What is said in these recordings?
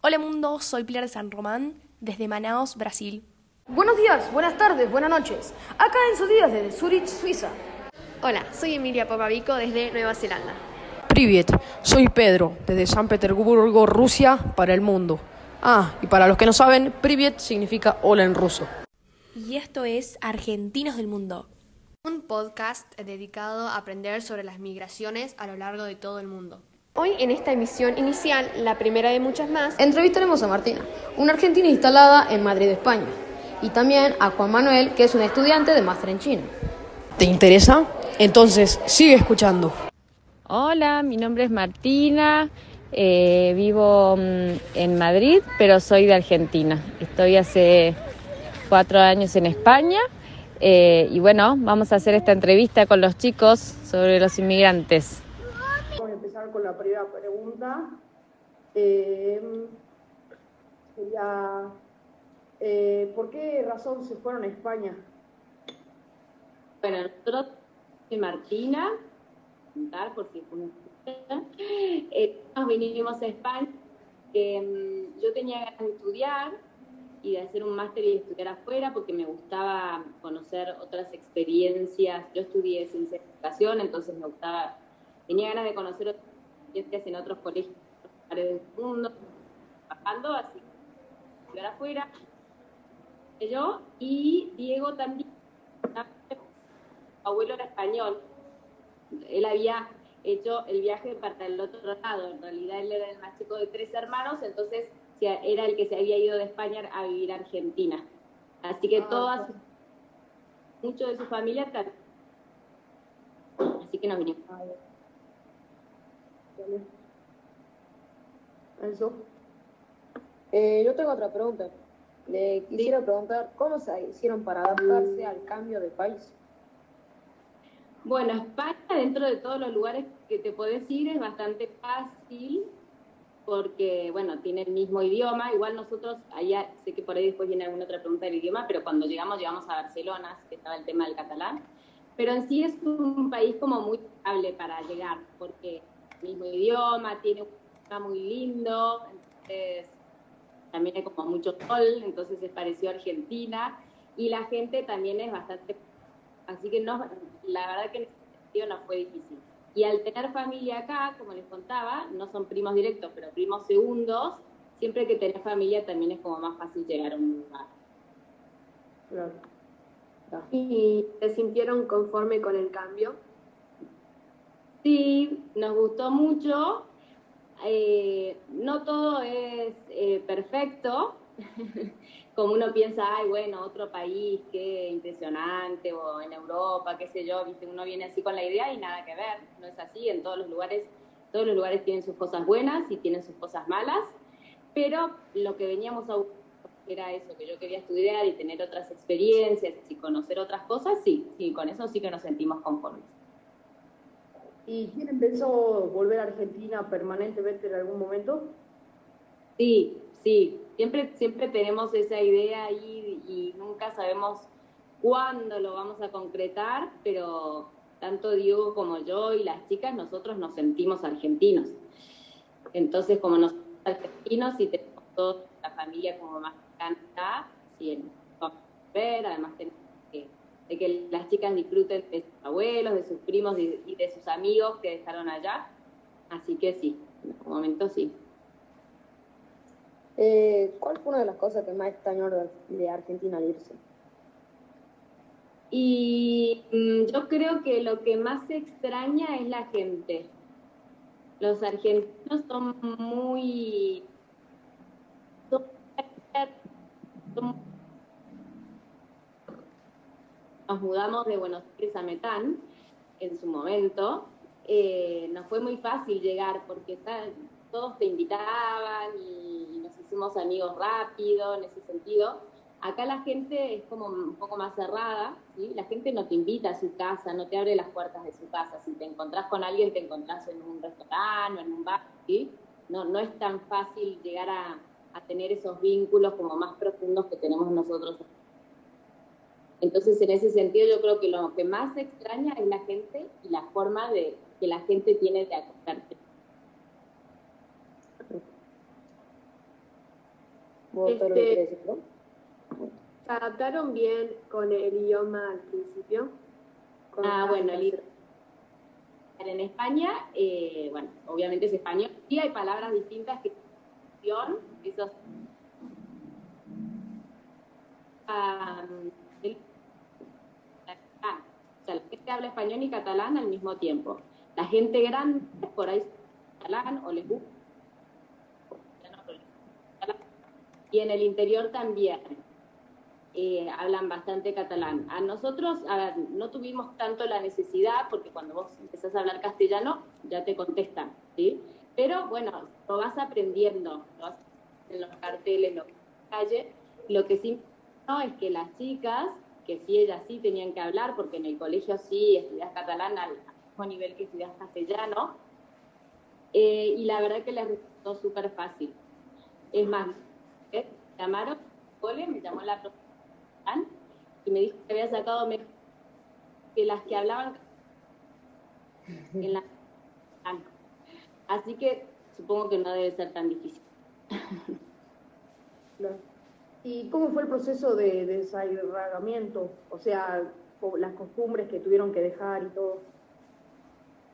Hola mundo, soy Pilar de San Román, desde Manaos, Brasil. Buenos días, buenas tardes, buenas noches. Acá en sus días desde Zurich, Suiza. Hola, soy Emilia Popavico desde Nueva Zelanda. Privet, soy Pedro, desde San Petersburgo, Rusia, para el mundo. Ah, y para los que no saben, Privet significa hola en ruso. Y esto es Argentinos del Mundo. Un podcast dedicado a aprender sobre las migraciones a lo largo de todo el mundo. Hoy en esta emisión inicial, la primera de muchas más, Entrevistaremos a Martina, una argentina instalada en Madrid, España. Y también a Juan Manuel, que es un estudiante de máster en China. ¿Te interesa? Entonces, sigue escuchando. Hola, mi nombre es Martina, eh, vivo mm, en Madrid, pero soy de Argentina. Estoy hace cuatro años en España eh, y bueno, vamos a hacer esta entrevista con los chicos sobre los inmigrantes. Con la primera pregunta. Eh, sería, eh, ¿por qué razón se fueron a España? Bueno, nosotros, Martina, por si eh, nos vinimos a España. eh, yo tenía ganas de estudiar y de hacer un máster y estudiar afuera porque me gustaba conocer otras experiencias. Yo estudié ciencia de educación, entonces me gustaba, tenía ganas de conocer otras experiencias en otros colegios del mundo, trabajando, así estudiar afuera. Yo y Diego también, abuelo era español, él había hecho el viaje para el otro lado. En realidad él era el más chico de tres hermanos, entonces era el que se había ido de España a vivir a Argentina. Así que Ah, todas, mucho de su familia. Así que nos vinimos. Enzo. Eh, yo tengo otra pregunta. Le quisiera preguntar cómo se hicieron para adaptarse al cambio de país. Bueno, España, dentro de todos los lugares que te puedes ir, es bastante fácil porque, bueno, tiene el mismo idioma. Igual nosotros, allá, sé que por ahí después viene alguna otra pregunta del idioma, pero cuando llegamos, llegamos a Barcelona, que estaba el tema del catalán. Pero en sí es un país como muy estable para llegar, porque mismo idioma, tiene un clima muy lindo, entonces también hay como mucho sol, entonces es parecido a Argentina. Y la gente también es bastante Así que no, la verdad que en ese sentido no fue difícil. Y al tener familia acá, como les contaba, no son primos directos, pero primos segundos, siempre que tenés familia también es como más fácil llegar a un lugar. Claro. ¿Y se sintieron conforme con el cambio? Sí, nos gustó mucho. Eh, no todo es eh, perfecto. Como uno piensa, ay, bueno, otro país, qué impresionante, o en Europa, qué sé yo, viste, uno viene así con la idea y nada que ver. No es así, en todos los lugares, todos los lugares tienen sus cosas buenas y tienen sus cosas malas. Pero lo que veníamos a buscar era eso, que yo quería estudiar y tener otras experiencias y conocer otras cosas, sí, sí, con eso sí que nos sentimos conformes. ¿Y tienen pensado volver a Argentina permanentemente en algún momento? Sí, sí, siempre, siempre tenemos esa idea ahí y nunca sabemos cuándo lo vamos a concretar, pero tanto Diego como yo y las chicas, nosotros nos sentimos argentinos. Entonces, como nos argentinos y tenemos toda la familia como más canta, sí, vamos a ver, además tenemos de que las chicas disfruten de sus abuelos, de sus primos y, de sus amigos que dejaron allá. Así que sí, en este momento sí. Eh, ¿Cuál fue una de las cosas que más extrañó de, Argentina al irse? Y mm, yo creo que lo que más se extraña es la gente. Los argentinos son muy... son- son- nos mudamos de Buenos Aires a Metán en su momento. eh, nos fue muy fácil llegar porque todos te invitaban y nos hicimos amigos rápido en ese sentido. Acá la gente es como un poco más cerrada, ¿sí? La gente no te invita a su casa, no te abre las puertas de su casa. Si te encontrás con alguien, te encontrás en un restaurante o en un bar, ¿sí? No, no es tan fácil llegar a, a tener esos vínculos como más profundos que tenemos nosotros. Entonces, en ese sentido, yo creo que lo que más extraña es la gente y la forma de que la gente tiene de acogerse. este, ¿Se adaptaron bien con el idioma al principio? ah, bueno, el en España, eh, bueno, obviamente es español, sí hay palabras distintas que esos um, gente habla español y catalán al mismo tiempo. La gente grande, por ahí catalán o les gusta. Y en el interior también eh, hablan bastante catalán. A nosotros no tuvimos tanto la necesidad, porque cuando vos empezás a hablar castellano, ya te contestan, ¿sí? Pero bueno, lo vas aprendiendo, en los carteles, en la calle. Lo que sí no es que las chicas, que sí ellas sí tenían que hablar, porque en el colegio sí estudias catalán al mismo nivel que estudias castellano, eh, y la verdad que les resultó súper fácil. Es más, ¿eh? llamaron, me llamó la profesora y me dijo que había sacado mejor que las que hablaban en la Así que supongo que no debe ser tan difícil. ¿Y cómo fue el proceso de desarraigamiento? O sea, las costumbres que tuvieron que dejar y todo.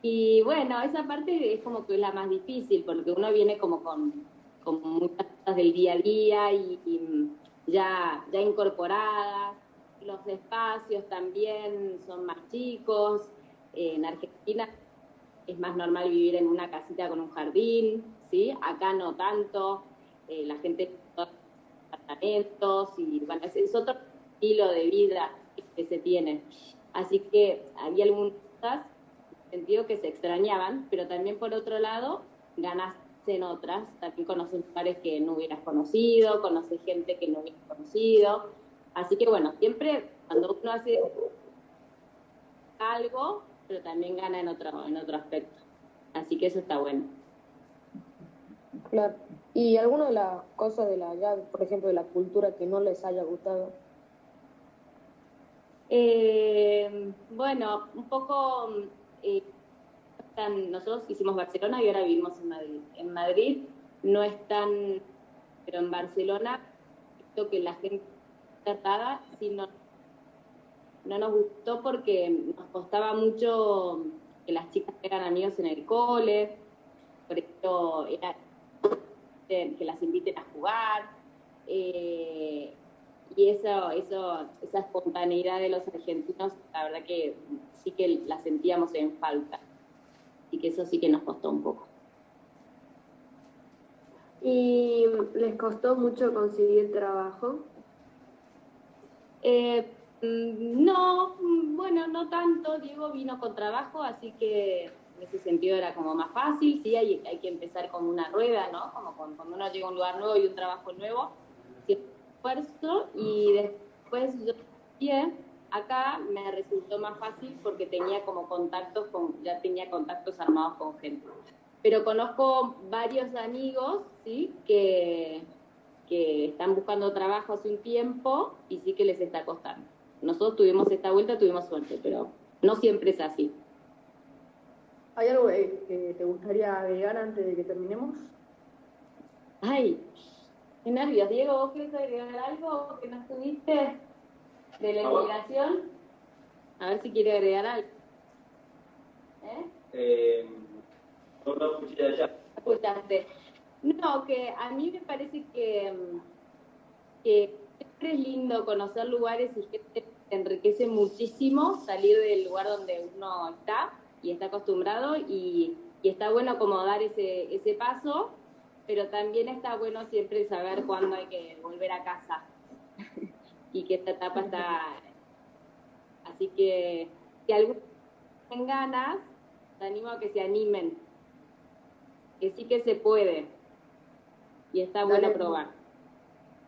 Y bueno, esa parte es como que es la más difícil, porque uno viene como con, con muchas cosas del día a día y, ya, ya incorporadas. Los espacios también son más chicos. En Argentina es más normal vivir en una casita con un jardín, ¿sí? Acá no tanto. Eh, la gente y bueno, es, otro estilo de vida que se tiene. Así que había algunas cosas sentido que se extrañaban, pero también por otro lado ganaste en otras, también conoces lugares que no hubieras conocido, conoces gente que no hubieras conocido. Así que bueno, siempre cuando uno hace algo, pero también gana en otro, en otro aspecto. Así que eso está bueno. Claro. ¿Y alguna de las cosas de la ya, por ejemplo, de la cultura que no les haya gustado? Eh, bueno, un poco eh, nosotros hicimos Barcelona y ahora vivimos en Madrid. En Madrid no es tan, pero en Barcelona, creo que la gente tratada, sí no, no nos gustó porque nos costaba mucho que las chicas eran amigos en el cole, por eso era que las inviten a jugar. Eh, y eso, eso, esa espontaneidad de los argentinos, la verdad que sí que la sentíamos en falta y que eso sí que nos costó un poco. ¿Y les costó mucho conseguir trabajo? Eh, mm, no, bueno, no tanto. Diego vino con trabajo, así que en ese sentido era como más fácil. Sí, hay, hay que empezar con una rueda, ¿no? Como cuando uno llega a un lugar nuevo y un trabajo nuevo, esfuerzo y después yo Acá me resultó más fácil porque tenía como contactos con, ya tenía contactos armados con gente. Pero conozco varios amigos, ¿sí? Que, que están buscando trabajo hace un tiempo y sí que les está costando. Nosotros tuvimos esta vuelta, tuvimos suerte, pero no siempre es así. ¿Hay algo que te gustaría agregar antes de que terminemos? Ay, qué nervios. Diego, ¿vos querés agregar algo que no estuviste? de la inmigración. A ver si quiere agregar algo. ¿Eh? eh no, no escuché No, que a mí me parece que, que siempre es lindo conocer lugares y que te enriquece muchísimo salir del lugar donde uno está y está acostumbrado y, y está bueno como dar ese, ese paso, pero también está bueno siempre saber cuándo hay que volver a casa y que esta etapa está... Así que si algunos tienen ganas, te animo a que se animen, que sí que se puede y está bueno probar.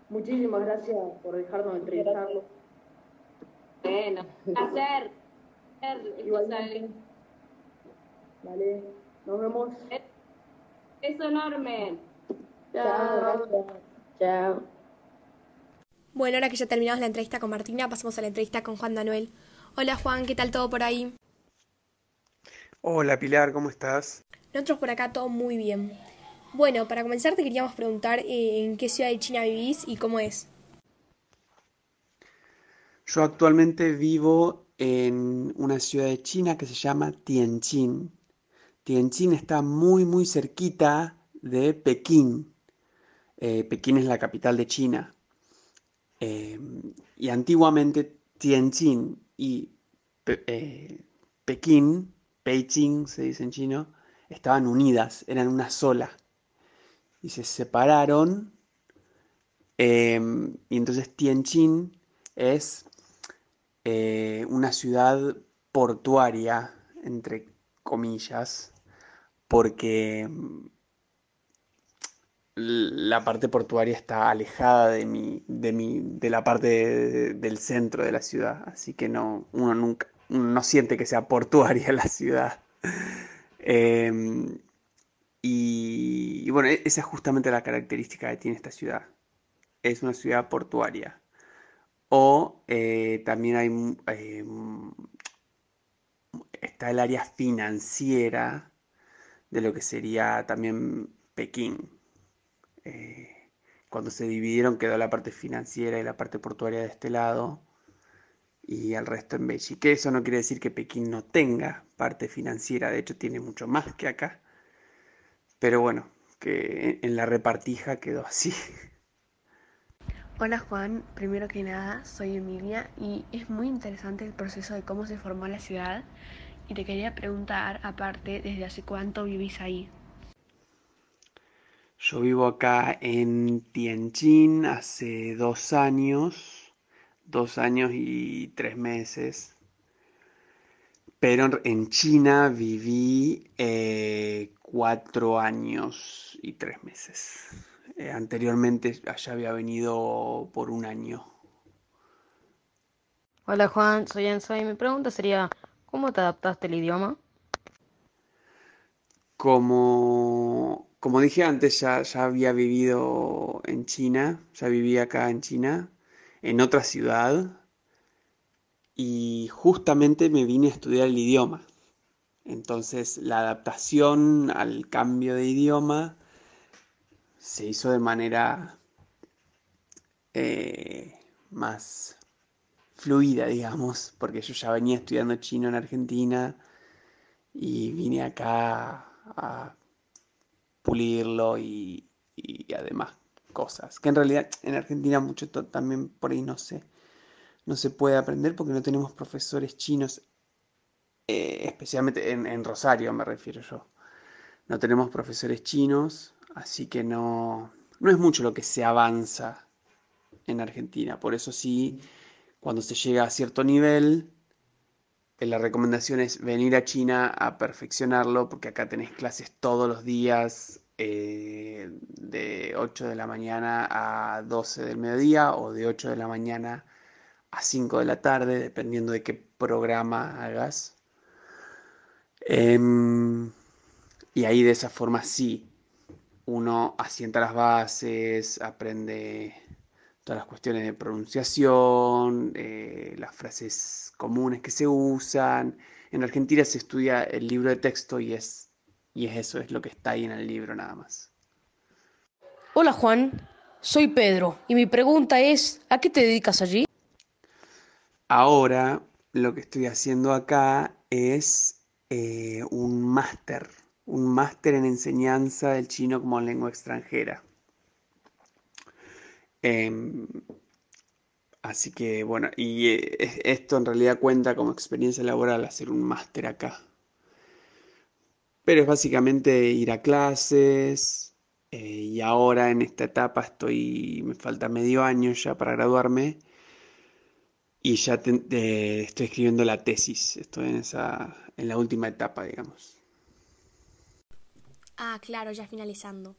Muchísimas gracias por dejarnos entrevistarlo. Bueno, placer. Igualmente. Vale, nos vemos. Beso enorme. Chao. Chao. Bueno, ahora que ya terminamos la entrevista con Martina, pasamos a la entrevista con Juan Manuel. Hola Juan, ¿qué tal todo por ahí? Hola Pilar, ¿cómo estás? Nosotros por acá todo muy bien. Bueno, para comenzar te queríamos preguntar eh, en qué ciudad de China vivís y cómo es. Yo actualmente vivo en una ciudad de China que se llama Tianjin. Tianjin está muy muy cerquita de Pekín. Eh, Pekín es la capital de China. Eh, y antiguamente Tianjin y Pekín, Beijing se dice en chino, estaban unidas, eran una sola y se separaron. Y entonces Tianjin es eh, una ciudad portuaria, entre comillas, porque em, la parte portuaria está alejada de, mi, de, mi, de la parte del centro de la ciudad, así que no, uno nunca no siente que sea portuaria la ciudad. Em, y, bueno, e-, esa es justamente la característica que tiene esta ciudad. Es una ciudad portuaria. O eh, también hay, eh, está el área financiera de lo que sería también Pekín. Eh, cuando se dividieron quedó la parte financiera y la parte portuaria de este lado y el resto en Beijing. Que eso no quiere decir que Pekín no tenga parte financiera, de hecho tiene mucho más que acá. Pero bueno, que en la repartija quedó así. Hola Juan, primero que nada soy Emilia y es muy interesante el proceso de cómo se formó la ciudad y te quería preguntar aparte desde hace cuánto vivís ahí. Yo vivo acá en Tianjin hace dos años, dos años y tres meses. Pero en China viví eh, cuatro años y tres meses. Eh, anteriormente allá había venido por un año. Hola Juan, soy Enzo y mi pregunta sería, ¿cómo te adaptaste al idioma? Como, como dije antes, ya, ya había vivido en China, ya vivía acá en China, en otra ciudad, y justamente me vine a estudiar el idioma. Entonces la adaptación al cambio de idioma se hizo de manera eh, más fluida, digamos, porque yo ya venía estudiando chino en Argentina y vine acá a pulirlo y, y además cosas que en realidad en Argentina mucho también por ahí no sé no se puede aprender porque no tenemos profesores chinos eh, especialmente en, Rosario me refiero yo. No tenemos profesores chinos, así que no, no es mucho lo que se avanza en Argentina. Por eso sí, cuando se llega a cierto nivel, eh, la recomendación es venir a China a perfeccionarlo, porque acá tenés clases todos los días, eh, de 8 de la mañana a 12 del mediodía o de 8 de la mañana a 5 de la tarde, dependiendo de qué programa hagas. Em, y ahí de esa forma sí, uno asienta las bases, aprende todas las cuestiones de pronunciación, eh, las frases comunes que se usan. En Argentina se estudia el libro de texto y es, y es eso, es lo que está ahí en el libro nada más. Hola Juan, soy Pedro y mi pregunta es, ¿a qué te dedicas allí? Ahora lo que estoy haciendo acá es eh, un máster, un máster en enseñanza del chino como lengua extranjera. Em, así que bueno, y eh, esto en realidad cuenta como experiencia laboral hacer un máster acá. Pero es básicamente ir a clases eh, y ahora en esta etapa estoy, me falta medio año ya para graduarme y ya estoy escribiendo la tesis, estoy en esa, en la última etapa, digamos. Ah, claro, ya finalizando.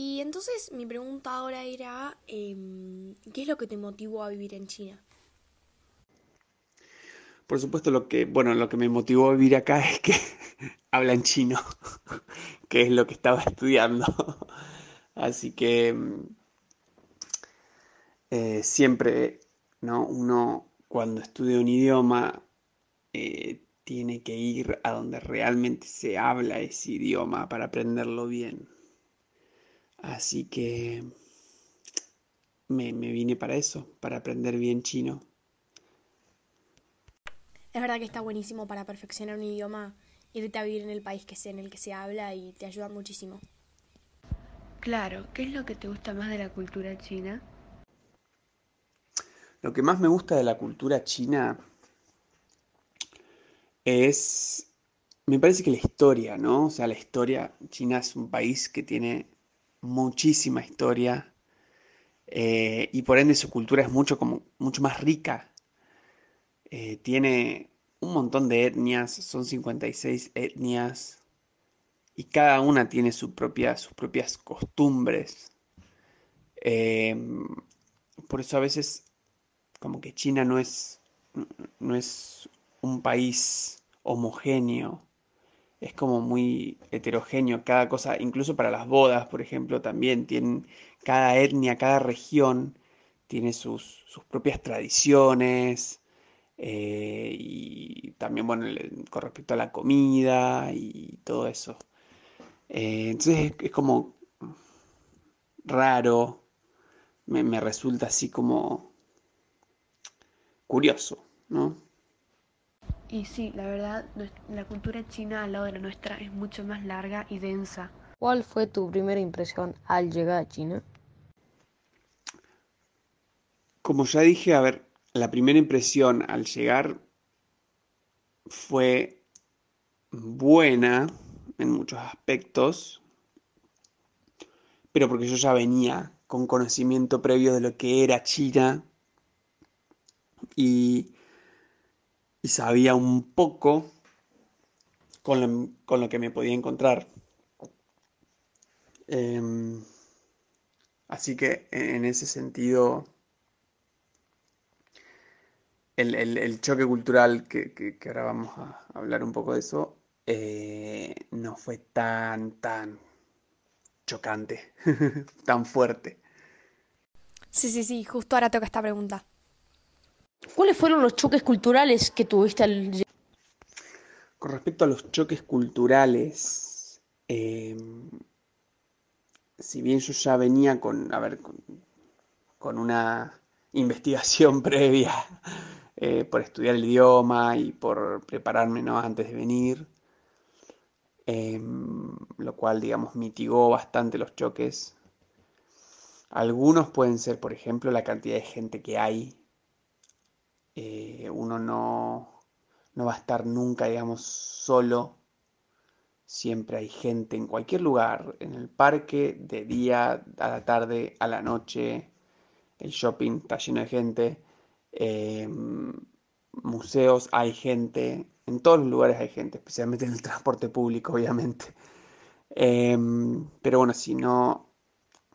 Y entonces mi pregunta ahora era, em, ¿qué es lo que te motivó a vivir en China? Por supuesto, lo que, bueno, lo que me motivó a vivir acá es que hablan chino, que es lo que estaba estudiando. Así que em, eh, siempre, ¿no? Uno cuando estudia un idioma eh, tiene que ir a donde realmente se habla ese idioma para aprenderlo bien. Así que me, me vine para eso, para aprender bien chino. Es verdad que está buenísimo para perfeccionar un idioma, irte a vivir en el país que sea en el que se habla y te ayuda muchísimo. Claro, ¿qué es lo que te gusta más de la cultura china? Lo que más me gusta de la cultura china es, me parece que la historia, ¿no? O sea, la historia, China es un país que tiene muchísima historia eh, y por ende su cultura es mucho, como, mucho más rica. Eh, tiene un montón de etnias, son 56 etnias y cada una tiene sus propias costumbres. Em, por eso a veces como que China no es, no es un país homogéneo, es como muy heterogéneo, cada cosa, incluso para las bodas, por ejemplo, también tienen, cada etnia, cada región tiene sus, sus propias tradiciones, eh, y también, bueno, con respecto a la comida y todo eso. Eh, entonces es, como raro, me, me resulta así como curioso, ¿no? Y sí, la verdad, la cultura china al lado de la nuestra es mucho más larga y densa. ¿Cuál fue tu primera impresión al llegar a China? Como ya dije, a ver, la primera impresión al llegar fue buena en muchos aspectos, pero porque yo ya venía con conocimiento previo de lo que era China y, sabía un poco con lo, que me podía encontrar. Em, así que en ese sentido el, choque cultural, que, ahora vamos a hablar un poco de eso, eh, no fue tan, tan chocante, tan fuerte. Sí, sí, sí, justo ahora toca esta pregunta. ¿Cuáles fueron los choques culturales que tuviste al... Con respecto a los choques culturales, em, si bien yo ya venía con, a ver, con una investigación previa eh, por estudiar el idioma y por prepararme ¿no? antes de venir, em, lo cual, digamos, mitigó bastante los choques. Algunos pueden ser, por ejemplo, la cantidad de gente que hay. Eh, uno no, no va a estar nunca, digamos, solo. Siempre hay gente en cualquier lugar, en el parque, de día, a la tarde, a la noche. El shopping está lleno de gente. Em, museos hay gente, en todos los lugares hay gente, especialmente en el transporte público, obviamente. Em, pero bueno, si no,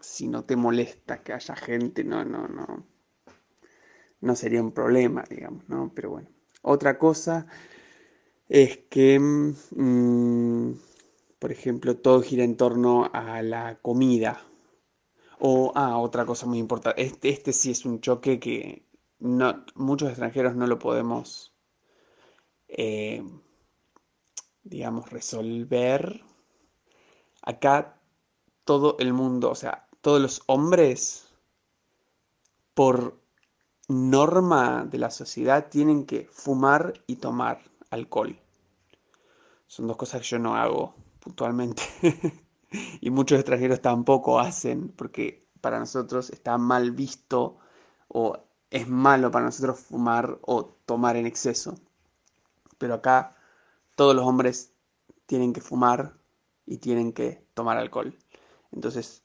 si no te molesta que haya gente, no, no, no, no sería un problema, digamos, ¿no? Pero bueno, otra cosa es que, mm, por ejemplo, todo gira en torno a la comida. O, ah, otra cosa muy importante, este, este sí es un choque que no, muchos extranjeros no lo podemos, eh, digamos, resolver. Acá todo el mundo, o sea, todos los hombres, por norma de la sociedad, tienen que fumar y tomar alcohol. Son dos cosas que yo no hago puntualmente. y muchos extranjeros tampoco hacen, porque para nosotros está mal visto o es malo para nosotros fumar o tomar en exceso. Pero acá todos los hombres tienen que fumar y tienen que tomar alcohol. Entonces,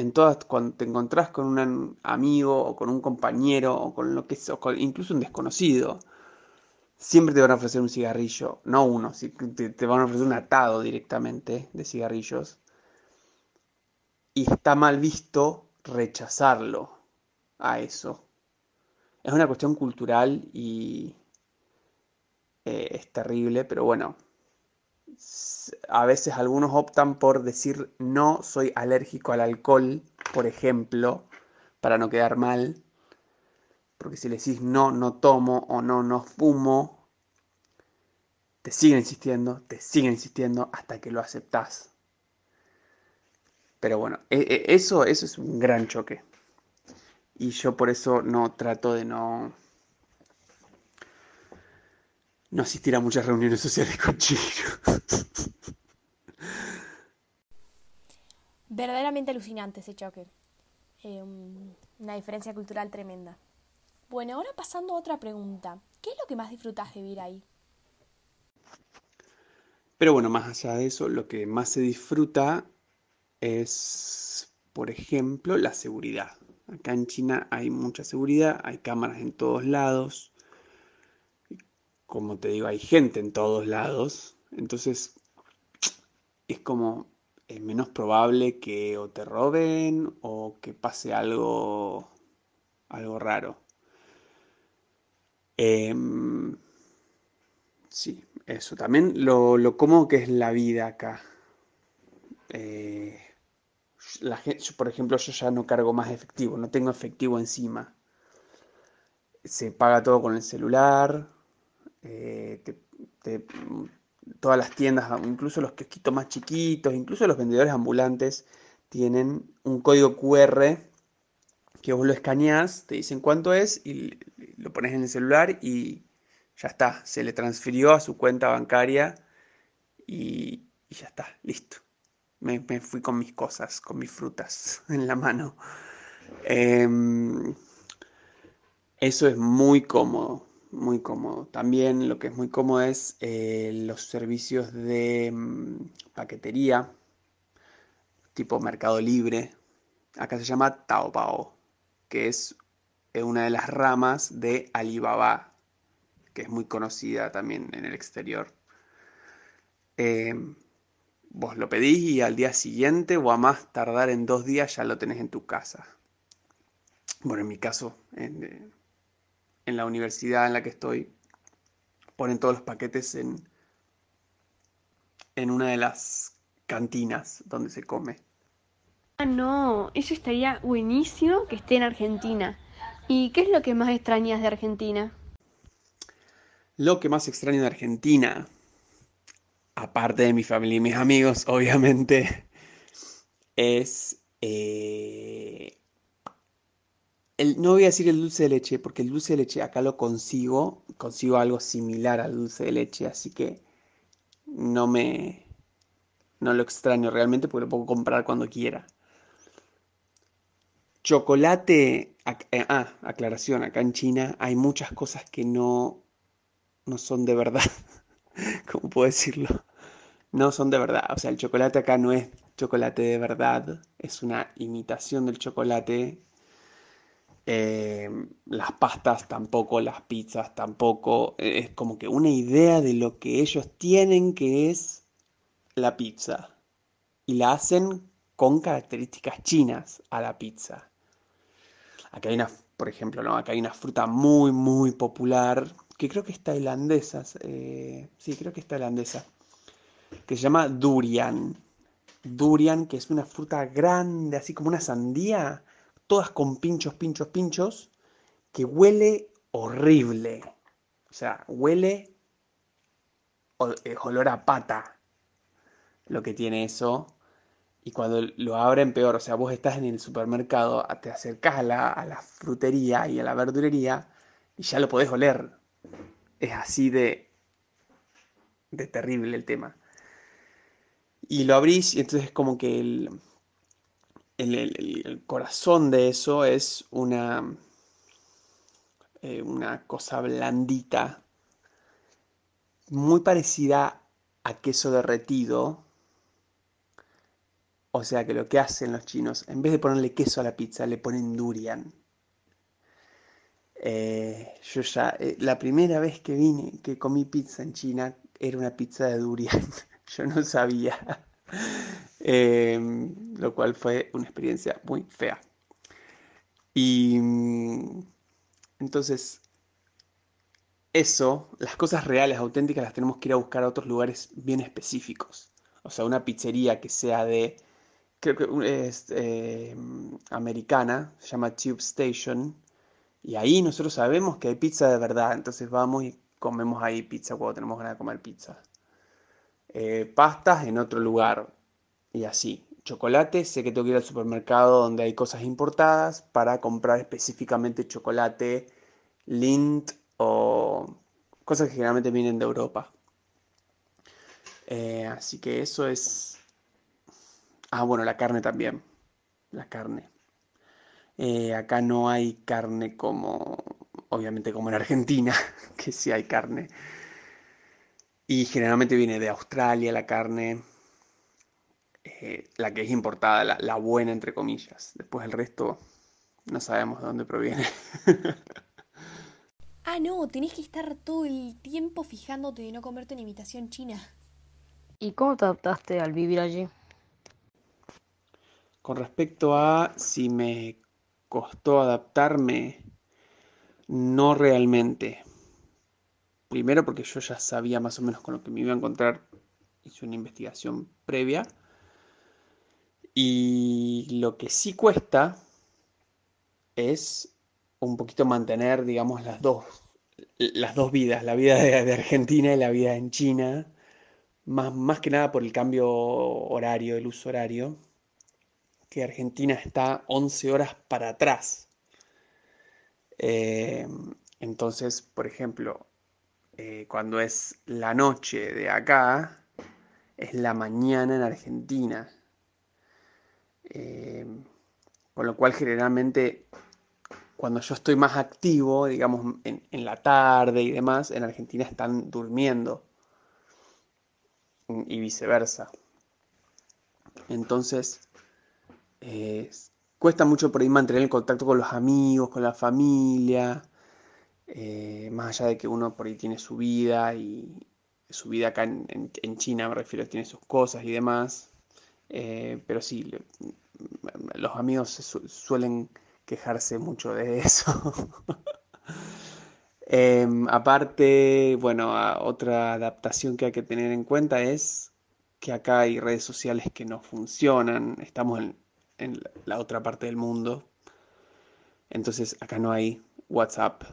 en todas, cuando te encontrás con un amigo o con un compañero o con lo que incluso un desconocido, siempre te van a ofrecer un cigarrillo, no uno, te, te van a ofrecer un atado directamente de cigarrillos. Y está mal visto rechazarlo a eso es una cuestión cultural y eh, es terrible, pero bueno, a veces algunos optan por decir no soy alérgico al alcohol, por ejemplo, para no quedar mal, porque si le decís no, no tomo o no, no fumo, te siguen insistiendo, te siguen insistiendo hasta que lo aceptás. Pero bueno, e, e, eso, eso es un gran choque. Y yo por eso no trato de no, no asistir a muchas reuniones sociales con chinos. Verdaderamente alucinante ese choque. Eh, una diferencia cultural tremenda. Bueno, ahora pasando a otra pregunta. ¿Qué es lo que más disfrutas de vivir ahí? Pero bueno, más allá de eso, lo que más se disfruta es, por ejemplo, la seguridad. Acá en China hay mucha seguridad, hay cámaras en todos lados. Como te digo, hay gente en todos lados. Entonces, es como es menos probable que o te roben o que pase algo, algo raro. Em, sí, eso. También lo, lo cómodo que es la vida acá. Eh, la gente, por ejemplo, yo ya no cargo más efectivo, no tengo efectivo encima. Se paga todo con el celular. Eh, todas las tiendas, incluso los kiosquitos más chiquitos, incluso los vendedores ambulantes, tienen un código QR que vos lo escaneás, te dicen cuánto es y lo pones en el celular y ya está, se le transfirió a su cuenta bancaria y, ya está, listo. Me, fui con mis cosas, con mis frutas en la mano. Em, eso es muy cómodo, muy cómodo. También lo que es muy cómodo es eh, los servicios de mm, paquetería, tipo Mercado Libre. Acá se llama Taobao, que es eh, una de las ramas de Alibaba, que es muy conocida también en el exterior. Eh, vos lo pedís y al día siguiente o a más tardar en dos días ya lo tenés en tu casa. Bueno, en mi caso, en la universidad en la que estoy, ponen todos los paquetes en, en una de las cantinas donde se come. Ah, no, eso estaría buenísimo que esté en Argentina. ¿Y qué es lo que más extrañas de Argentina? Lo que más extraño de Argentina, aparte de mi familia y mis amigos, obviamente, es eh, no voy a decir el dulce de leche, porque el dulce de leche acá lo consigo, consigo algo similar al dulce de leche, así que no me, no lo extraño realmente porque lo puedo comprar cuando quiera. Chocolate, eh, ah, aclaración, acá en China hay muchas cosas que no, no son de verdad. ¿Cómo puedo decirlo? No son de verdad. O sea, el chocolate acá no es chocolate de verdad, es una imitación del chocolate Em, las pastas tampoco, las pizzas tampoco. E, es como que una idea de lo que ellos tienen que es la pizza. Y la hacen con características chinas a la pizza. Acá hay una, por ejemplo, ¿no? Acá hay una fruta muy, muy popular, que creo que es tailandesa. Eh, sí, creo que es tailandesa. Que se llama durian. Durian, que es una fruta grande, así como una sandía todas con pinchos, pinchos, pinchos, que huele horrible. O sea, huele es olor a pata lo que tiene eso. Y cuando lo abren, peor. O sea, vos estás en el supermercado, te acercás a la, a la frutería y a la verdulería y ya lo podés oler. Es así de, de terrible el tema. Y lo abrís y entonces es como que el, el, corazón de eso es una, eh, una cosa blandita, muy parecida a queso derretido. O sea que lo que hacen los chinos, en vez de ponerle queso a la pizza, le ponen durian. Eh, yo ya, eh, la primera vez que vine, que comí pizza en China, era una pizza de durian. yo no sabía. Em, lo cual fue una experiencia muy fea. Y mm, entonces, eso, las cosas reales, auténticas, las tenemos que ir a buscar a otros lugares bien específicos. O sea, una pizzería que sea de, creo que es em, americana, se llama Tube Station, y ahí nosotros sabemos que hay pizza de verdad, entonces vamos y comemos ahí pizza cuando tenemos ganas de comer pizza. Eh, pastas en otro lugar, y así. chocolate, sé que tengo que ir al supermercado donde hay cosas importadas para comprar específicamente chocolate Lindt o cosas que generalmente vienen de Europa. Eh, así que eso es... Ah, bueno, la carne también. La carne. Eh, acá no hay carne como, obviamente como en Argentina, que sí hay carne. Y generalmente viene de Australia la carne, eh, la que es importada, la, la, buena entre comillas. Después el resto no sabemos de dónde proviene. ah, no, tenés que estar todo el tiempo fijándote de no comerte una imitación china. ¿Y cómo te adaptaste al vivir allí? Con respecto a si me costó adaptarme, no realmente. Primero porque yo ya sabía más o menos con lo que me iba a encontrar, hice una investigación previa. Y lo que sí cuesta es un poquito mantener, digamos, las dos, las dos vidas, la vida de, Argentina y la vida en China, más, más que nada por el cambio horario, el uso horario, que Argentina está 11 horas para atrás. Eh, entonces, por ejemplo, eh, cuando es la noche de acá, es la mañana en Argentina. Eh, con lo cual generalmente cuando yo estoy más activo, digamos, en, la tarde y demás, en Argentina están durmiendo. Y viceversa. Entonces, eh, cuesta mucho por ahí mantener el contacto con los amigos, con la familia, eh, más allá de que uno por ahí tiene su vida y su vida acá en, en, China, me refiero, tiene sus cosas y demás. Eh, pero sí, los amigos su suelen quejarse mucho de eso. Em, aparte, bueno, otra adaptación que hay que tener en cuenta es que acá hay redes sociales que no funcionan. Estamos en, en la otra parte del mundo. Entonces acá no hay WhatsApp.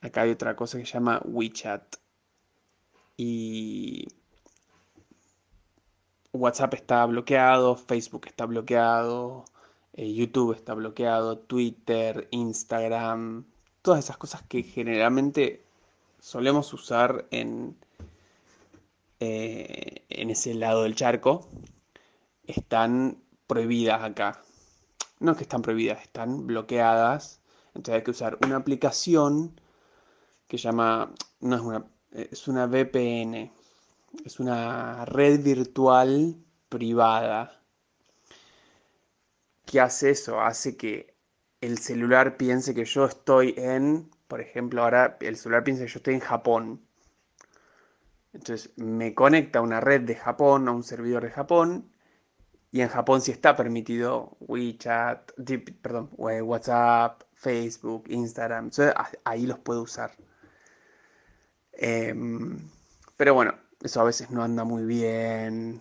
Acá hay otra cosa que se llama WeChat. Y WhatsApp está bloqueado, Facebook está bloqueado, eh, YouTube está bloqueado, Twitter, Instagram, todas esas cosas que generalmente solemos usar en, eh, en ese lado del charco, están prohibidas acá. No es que están prohibidas, están bloqueadas. Entonces hay que usar una aplicación que llama, no es una, es una VPN, es una red virtual privada. ¿Qué hace eso? Hace que el celular piense que yo estoy en, por ejemplo, ahora el celular piensa que yo estoy en Japón. Entonces me conecta a una red de Japón, a un servidor de Japón, y en Japón sí está permitido WeChat, perdón, WhatsApp, Facebook, Instagram. Entonces, ahí los puedo usar. Em, pero bueno, eso a veces no anda muy bien.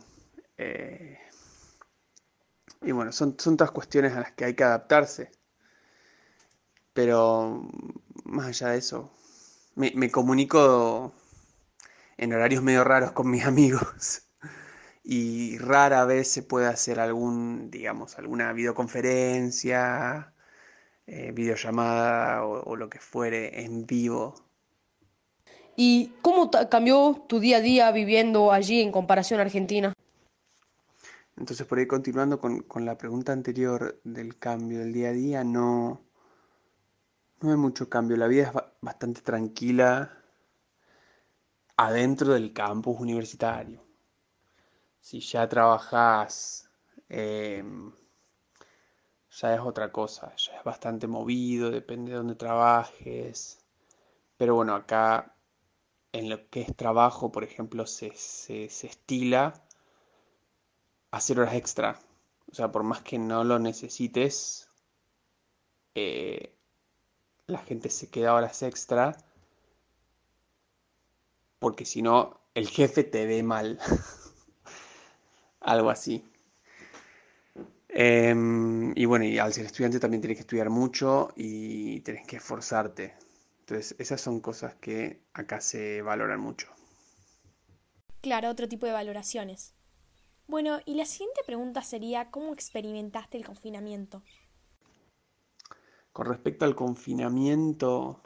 Eh, y bueno, son, son todas cuestiones a las que hay que adaptarse. Pero más allá de eso, me, comunico en horarios medio raros con mis amigos y rara vez se puede hacer algún, digamos, alguna videoconferencia, eh, videollamada o, lo que fuere en vivo. ¿Y cómo cambió tu día a día viviendo allí en comparación a Argentina? Entonces, por ahí continuando con, con la pregunta anterior del cambio del día a día, no, no hay mucho cambio. La vida es bastante tranquila adentro del campus universitario si ya trabajas, eh, ya es otra cosa, ya es bastante movido, depende de dónde trabajes. Pero bueno, acá en lo que es trabajo, por ejemplo, se, se, se estila hacer horas extra. O sea, por más que no lo necesites, eh, la gente se queda horas extra porque si no, el jefe te ve mal. algo así. Em, y bueno, y al ser estudiante también tienes que estudiar mucho y tienes que esforzarte. Entonces, esas son cosas que acá se valoran mucho. Claro, otro tipo de valoraciones. Bueno, y la siguiente pregunta sería, ¿cómo experimentaste el confinamiento? Con respecto al confinamiento,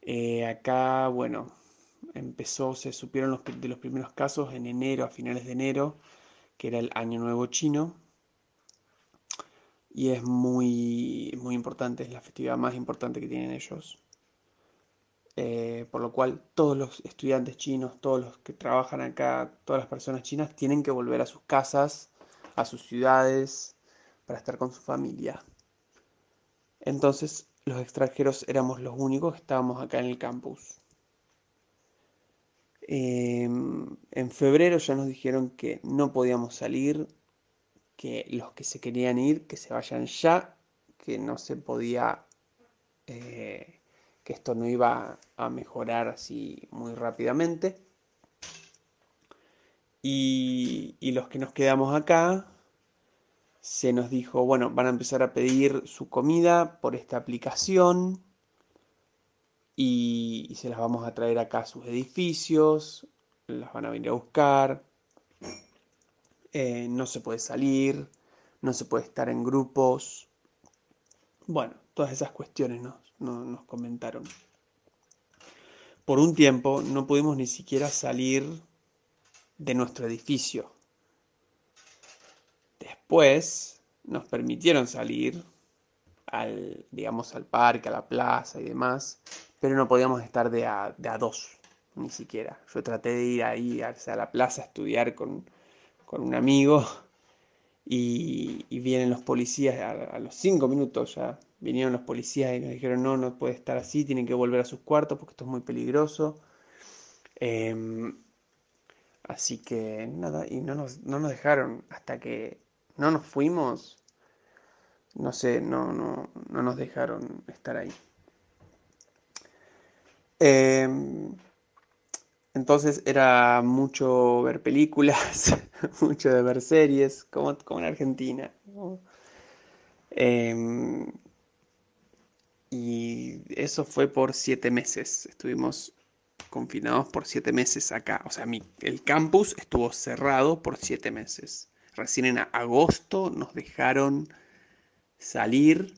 eh, acá, bueno, empezó, se supieron los, de los primeros casos en enero, a finales de enero, que era el Año Nuevo Chino. Y es muy, muy importante, es la festividad más importante que tienen ellos. Eh, por lo cual todos los estudiantes chinos, todos los que trabajan acá, todas las personas chinas tienen que volver a sus casas, a sus ciudades, para estar con su familia. Entonces los extranjeros éramos los únicos que estábamos acá en el campus. Em, en febrero ya nos dijeron que no podíamos salir, que los que se querían ir, que se vayan ya, que no se podía, eh, esto no iba a mejorar así muy rápidamente. Y, los que nos quedamos acá, se nos dijo, bueno, van a empezar a pedir su comida por esta aplicación y, se las vamos a traer acá a sus edificios, las van a venir a buscar, eh, no se puede salir, no se puede estar en grupos. Bueno, todas esas cuestiones nos, nos comentaron. Por un tiempo no pudimos ni siquiera salir de nuestro edificio. Después nos permitieron salir al, digamos, al parque, a la plaza y demás, pero no podíamos estar de a, dos, ni siquiera. Yo traté de ir ahí a, la plaza a estudiar con, un amigo y, vienen los policías a, los cinco minutos ya. Vinieron los policías y nos dijeron no, no puede estar así, tienen que volver a sus cuartos porque esto es muy peligroso. Em, así que nada, y no nos, no nos dejaron hasta que no nos fuimos. No sé, no, no, no nos dejaron estar ahí. Em, entonces era mucho ver películas, mucho de ver series, como, como en Argentina. Em, y eso fue por siete meses. Estuvimos confinados por siete meses acá. O sea, el campus estuvo cerrado por siete meses. Recién en agosto nos dejaron salir,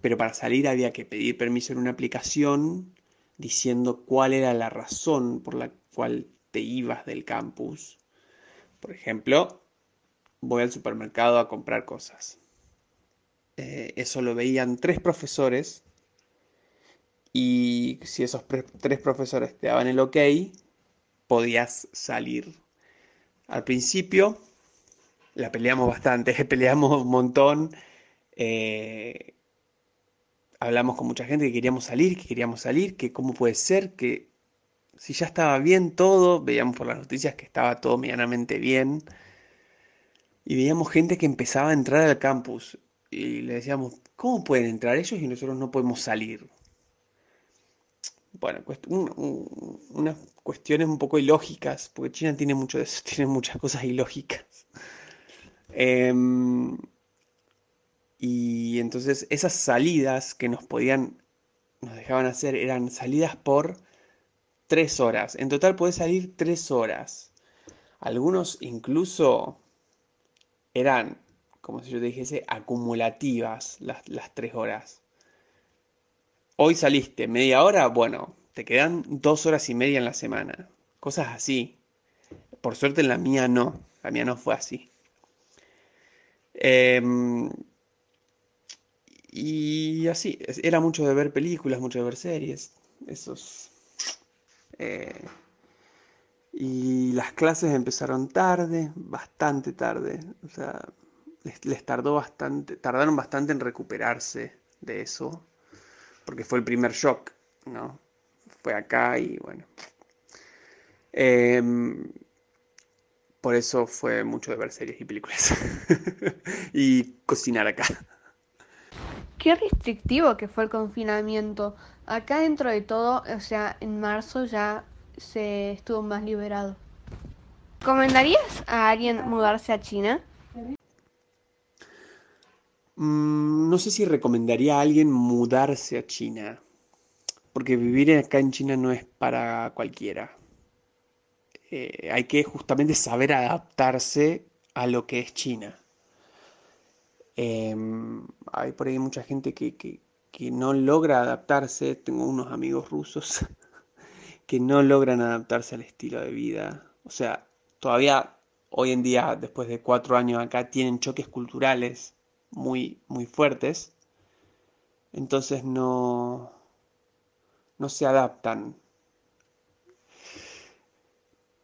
pero para salir había que pedir permiso en una aplicación diciendo cuál era la razón por la cual te ibas del campus. Por ejemplo, voy al supermercado a comprar cosas. Eh, eso lo veían tres profesores y si esos tres profesores te daban el ok, podías salir. Al principio la peleamos bastante, peleamos un montón. Eh, hablamos con mucha gente que queríamos salir, que queríamos salir, que cómo puede ser, que si ya estaba bien todo, veíamos por las noticias que estaba todo medianamente bien, y veíamos gente que empezaba a entrar al campus, y le decíamos, ¿cómo pueden entrar ellos y nosotros no podemos salir? Bueno, unas cuestiones un poco ilógicas, porque China tiene mucho de eso, tiene muchas cosas ilógicas. Em, y entonces esas salidas que nos podían, nos dejaban hacer, eran salidas por tres horas. En total puede salir tres horas. Algunos incluso eran, como si yo te dijese, acumulativas las, las tres horas. Hoy saliste media hora, bueno, te quedan dos horas y media en la semana. Cosas así. Por suerte en la mía no. La mía no fue así. Eh, y así, era mucho de ver películas, mucho de ver series. Esos. Eh, y las clases empezaron tarde, bastante tarde. O sea, les, tardó bastante, tardaron bastante en recuperarse de eso. Porque fue el primer shock, ¿no? Fue acá y bueno. Em, por eso fue mucho de ver series y películas. y cocinar acá. Qué restrictivo que fue el confinamiento. Acá dentro de todo, o sea, en marzo ya se estuvo más liberado. ¿Recomendarías a alguien mudarse a China? Mm, no sé si recomendaría a alguien mudarse a China, porque vivir acá en China no es para cualquiera. Eh, hay que justamente saber adaptarse a lo que es China. Em, hay por ahí mucha gente que, que, que no logra adaptarse. Tengo unos amigos rusos que no logran adaptarse al estilo de vida. O sea, todavía hoy en día, después de cuatro años acá, tienen choques culturales muy, muy fuertes. Entonces no, no se adaptan.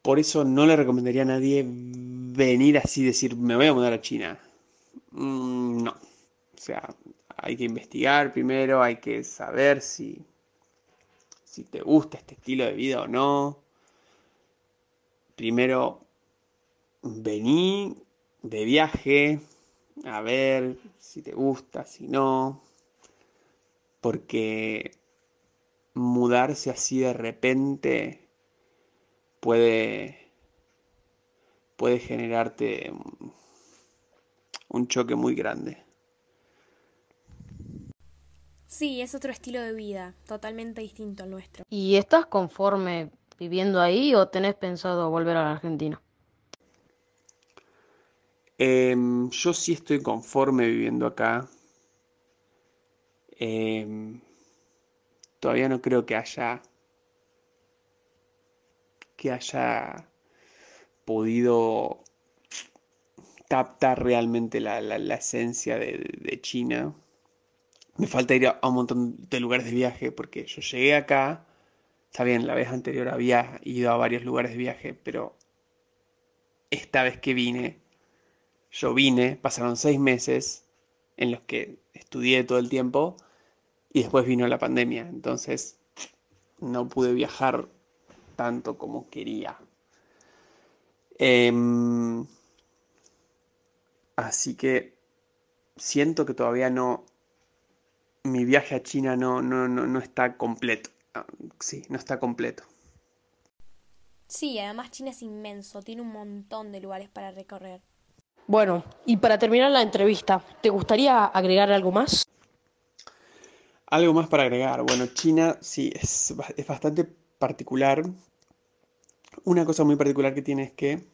Por eso no le recomendaría a nadie venir así y decir, me voy a mudar a China. Mm, no. O sea, hay que investigar primero, hay que saber si, si te gusta este estilo de vida o no. Primero, vení de viaje a ver si te gusta, si no. Porque mudarse así de repente puede, puede generarte un choque muy grande. Sí, es otro estilo de vida, totalmente distinto al nuestro. ¿Y estás conforme viviendo ahí o tenés pensado volver a la Argentina? Em, yo sí estoy conforme viviendo acá. Em, todavía no creo que haya que haya podido captar realmente la, la, esencia de, de, China. Me falta ir a, un montón de lugares de viaje porque yo llegué acá, está bien, la vez anterior había ido a varios lugares de viaje, pero esta vez que vine, yo vine, pasaron seis meses en los que estudié todo el tiempo y después vino la pandemia, entonces no pude viajar tanto como quería. Eh, así que siento que todavía no, mi viaje a China no, no, no, no está completo. Sí, no está completo. Sí, además China es inmenso, tiene un montón de lugares para recorrer. Bueno, y para terminar la entrevista, ¿te gustaría agregar algo más? Algo más para agregar. Bueno, China sí, es, es bastante particular. Una cosa muy particular que tiene es que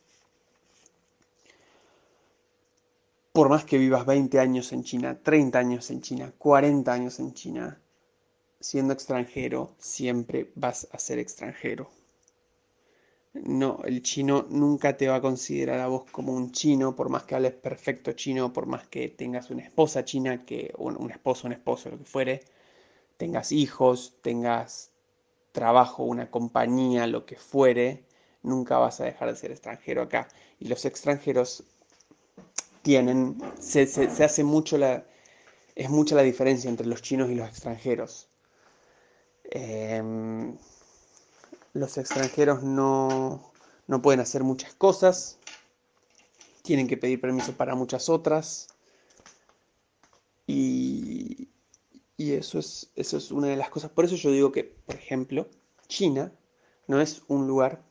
por más que vivas 20 años en China, 30 años en China, 40 años en China, siendo extranjero, siempre vas a ser extranjero. No, el chino nunca te va a considerar a vos como un chino, por más que hables perfecto chino, por más que tengas una esposa china, que, un, esposo, un esposo, lo que fuere, tengas hijos, tengas trabajo, una compañía, lo que fuere, nunca vas a dejar de ser extranjero acá. Y los extranjeros tienen, se, se, se, hace mucho la, es mucha la diferencia entre los chinos y los extranjeros. Eh, los extranjeros no, no pueden hacer muchas cosas, tienen que pedir permiso para muchas otras. Y, y eso, es, eso es una de las cosas. Por eso yo digo que, por ejemplo, China no es un lugar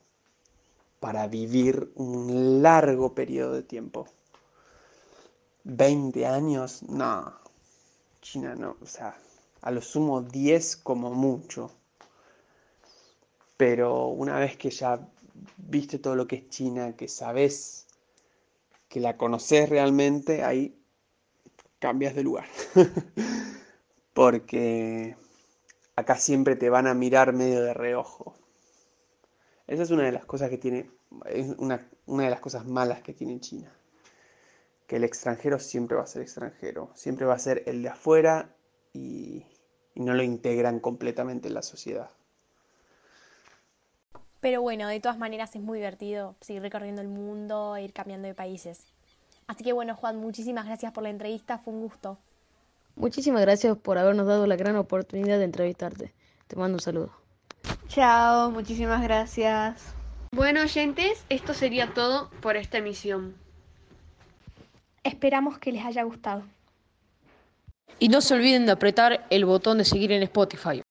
para vivir un largo periodo de tiempo. 20 años, no. China no, o sea, a lo sumo 10 como mucho. Pero una vez que ya viste todo lo que es China, que sabes que la conoces realmente, ahí cambias de lugar. Porque acá siempre te van a mirar medio de reojo. Esa es una de las cosas que tiene, una de las cosas malas que tiene China. Que el extranjero siempre va a ser extranjero, siempre va a ser el de afuera y, y no lo integran completamente en la sociedad. Pero bueno, de todas maneras es muy divertido seguir recorriendo el mundo e ir cambiando de países. Así que bueno, Juan, muchísimas gracias por la entrevista, fue un gusto. Muchísimas gracias por habernos dado la gran oportunidad de entrevistarte. Te mando un saludo. Chao, muchísimas gracias. Bueno, oyentes, esto sería todo por esta emisión. Esperamos que les haya gustado. Y no se olviden de apretar el botón de seguir en Spotify